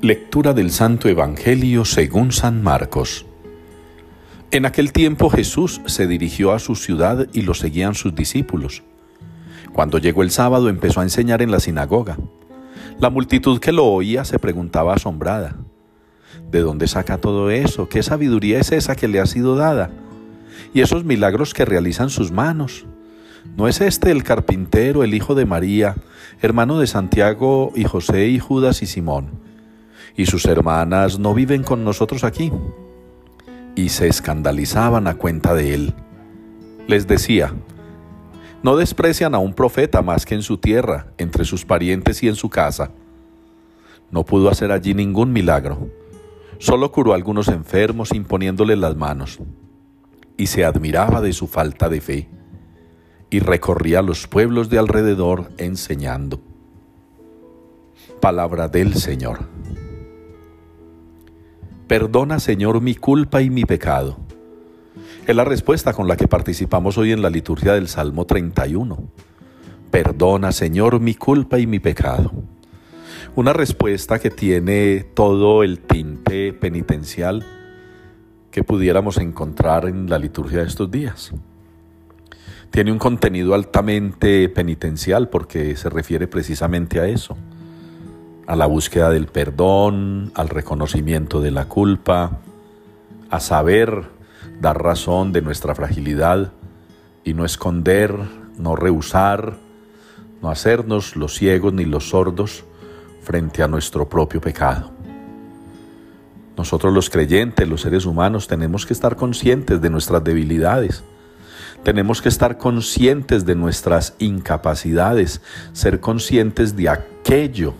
Lectura del Santo Evangelio según San Marcos. En aquel tiempo Jesús se dirigió a su ciudad y lo seguían sus discípulos. Cuando llegó el sábado empezó a enseñar en la sinagoga. La multitud que lo oía se preguntaba asombrada, ¿de dónde saca todo eso? ¿Qué sabiduría es esa que le ha sido dada? Y esos milagros que realizan sus manos. ¿No es este el carpintero, el hijo de María, hermano de Santiago y José y Judas y Simón? Y sus hermanas no viven con nosotros aquí. Y se escandalizaban a cuenta de él. Les decía, no desprecian a un profeta más que en su tierra, entre sus parientes y en su casa. No pudo hacer allí ningún milagro. Solo curó a algunos enfermos imponiéndoles las manos. Y se admiraba de su falta de fe. Y recorría los pueblos de alrededor enseñando. Palabra del Señor. Perdona, Señor, mi culpa y mi pecado. Es la respuesta con la que participamos hoy en la liturgia del Salmo 31. Perdona, Señor, mi culpa y mi pecado. Una respuesta que tiene todo el tinte penitencial que pudiéramos encontrar en la liturgia de estos días. Tiene un contenido altamente penitencial porque se refiere precisamente a eso a la búsqueda del perdón, al reconocimiento de la culpa, a saber dar razón de nuestra fragilidad y no esconder, no rehusar, no hacernos los ciegos ni los sordos frente a nuestro propio pecado. Nosotros los creyentes, los seres humanos, tenemos que estar conscientes de nuestras debilidades. Tenemos que estar conscientes de nuestras incapacidades, ser conscientes de aquello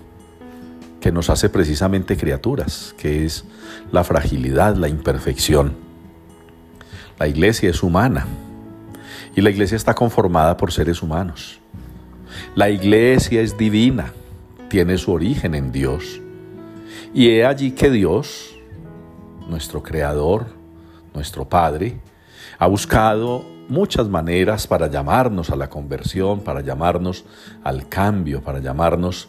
que nos hace precisamente criaturas, que es la fragilidad, la imperfección. La iglesia es humana y la iglesia está conformada por seres humanos. La iglesia es divina, tiene su origen en Dios. Y he allí que Dios, nuestro Creador, nuestro Padre, ha buscado muchas maneras para llamarnos a la conversión, para llamarnos al cambio, para llamarnos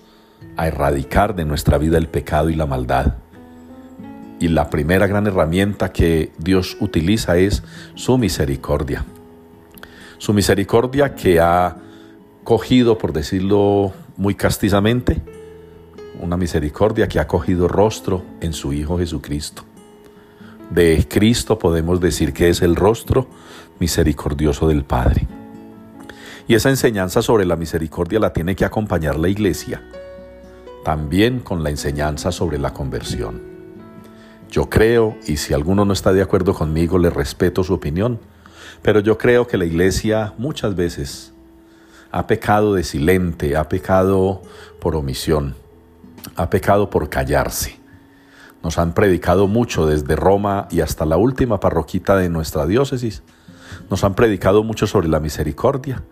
a erradicar de nuestra vida el pecado y la maldad. Y la primera gran herramienta que Dios utiliza es su misericordia. Su misericordia que ha cogido, por decirlo muy castizamente, una misericordia que ha cogido rostro en su Hijo Jesucristo. De Cristo podemos decir que es el rostro misericordioso del Padre. Y esa enseñanza sobre la misericordia la tiene que acompañar la iglesia también con la enseñanza sobre la conversión. Yo creo, y si alguno no está de acuerdo conmigo, le respeto su opinión, pero yo creo que la iglesia muchas veces ha pecado de silente, ha pecado por omisión, ha pecado por callarse. Nos han predicado mucho desde Roma y hasta la última parroquita de nuestra diócesis. Nos han predicado mucho sobre la misericordia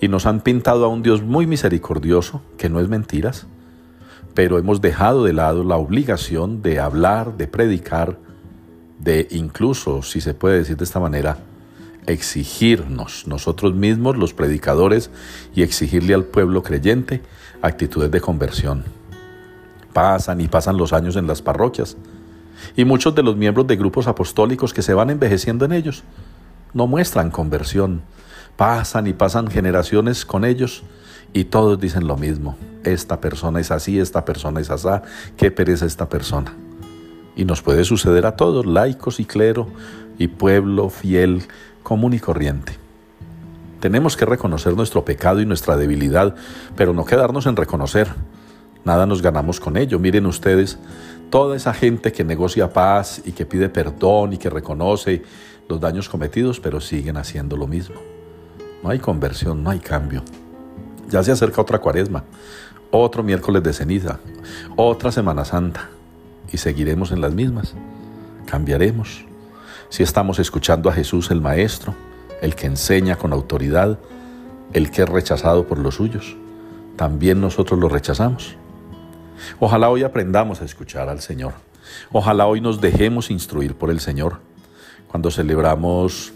y nos han pintado a un Dios muy misericordioso, que no es mentiras, pero hemos dejado de lado la obligación de hablar, de predicar, de incluso, si se puede decir de esta manera, exigirnos nosotros mismos, los predicadores, y exigirle al pueblo creyente actitudes de conversión. Pasan y pasan los años en las parroquias, y muchos de los miembros de grupos apostólicos que se van envejeciendo en ellos no muestran conversión. Pasan y pasan generaciones con ellos y todos dicen lo mismo. Esta persona es así, esta persona es así, qué pereza esta persona. Y nos puede suceder a todos, laicos y clero, y pueblo fiel, común y corriente. Tenemos que reconocer nuestro pecado y nuestra debilidad, pero no quedarnos en reconocer. Nada nos ganamos con ello. Miren ustedes, toda esa gente que negocia paz y que pide perdón y que reconoce los daños cometidos, pero siguen haciendo lo mismo. No hay conversión, no hay cambio. Ya se acerca otra cuaresma, otro miércoles de ceniza, otra Semana Santa y seguiremos en las mismas. Cambiaremos. Si estamos escuchando a Jesús el Maestro, el que enseña con autoridad, el que es rechazado por los suyos, también nosotros lo rechazamos. Ojalá hoy aprendamos a escuchar al Señor. Ojalá hoy nos dejemos instruir por el Señor. Cuando celebramos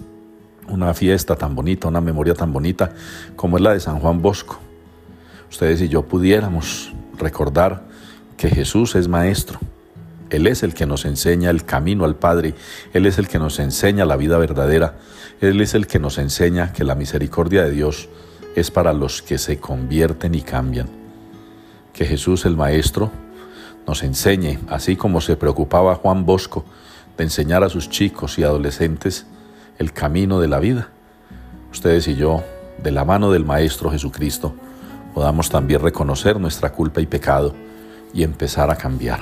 una fiesta tan bonita, una memoria tan bonita como es la de San Juan Bosco. Ustedes y yo pudiéramos recordar que Jesús es maestro, Él es el que nos enseña el camino al Padre, Él es el que nos enseña la vida verdadera, Él es el que nos enseña que la misericordia de Dios es para los que se convierten y cambian. Que Jesús el Maestro nos enseñe, así como se preocupaba Juan Bosco de enseñar a sus chicos y adolescentes el camino de la vida. Ustedes y yo, de la mano del Maestro Jesucristo, podamos también reconocer nuestra culpa y pecado y empezar a cambiar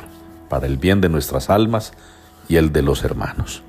para el bien de nuestras almas y el de los hermanos.